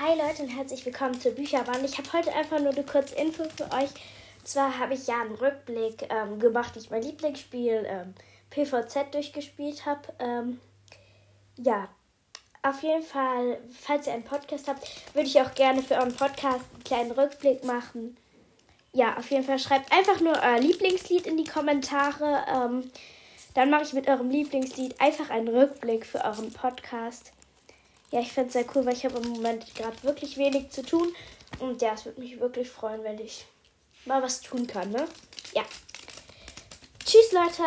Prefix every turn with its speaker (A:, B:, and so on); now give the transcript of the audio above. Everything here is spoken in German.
A: Hi Leute und herzlich willkommen zur Bücherbahn. Ich habe heute einfach nur eine kurze Info für euch. Zwar habe ich ja einen Rückblick ähm, gemacht, wie ich mein Lieblingsspiel ähm, PVZ durchgespielt habe. Ähm, ja, auf jeden Fall, falls ihr einen Podcast habt, würde ich auch gerne für euren Podcast einen kleinen Rückblick machen. Ja, auf jeden Fall schreibt einfach nur euer Lieblingslied in die Kommentare. Ähm, dann mache ich mit eurem Lieblingslied einfach einen Rückblick für euren Podcast. Ja, ich finde es sehr cool, weil ich habe im Moment gerade wirklich wenig zu tun. Und ja, es würde mich wirklich freuen, wenn ich mal was tun kann, ne? Ja. Tschüss, Leute.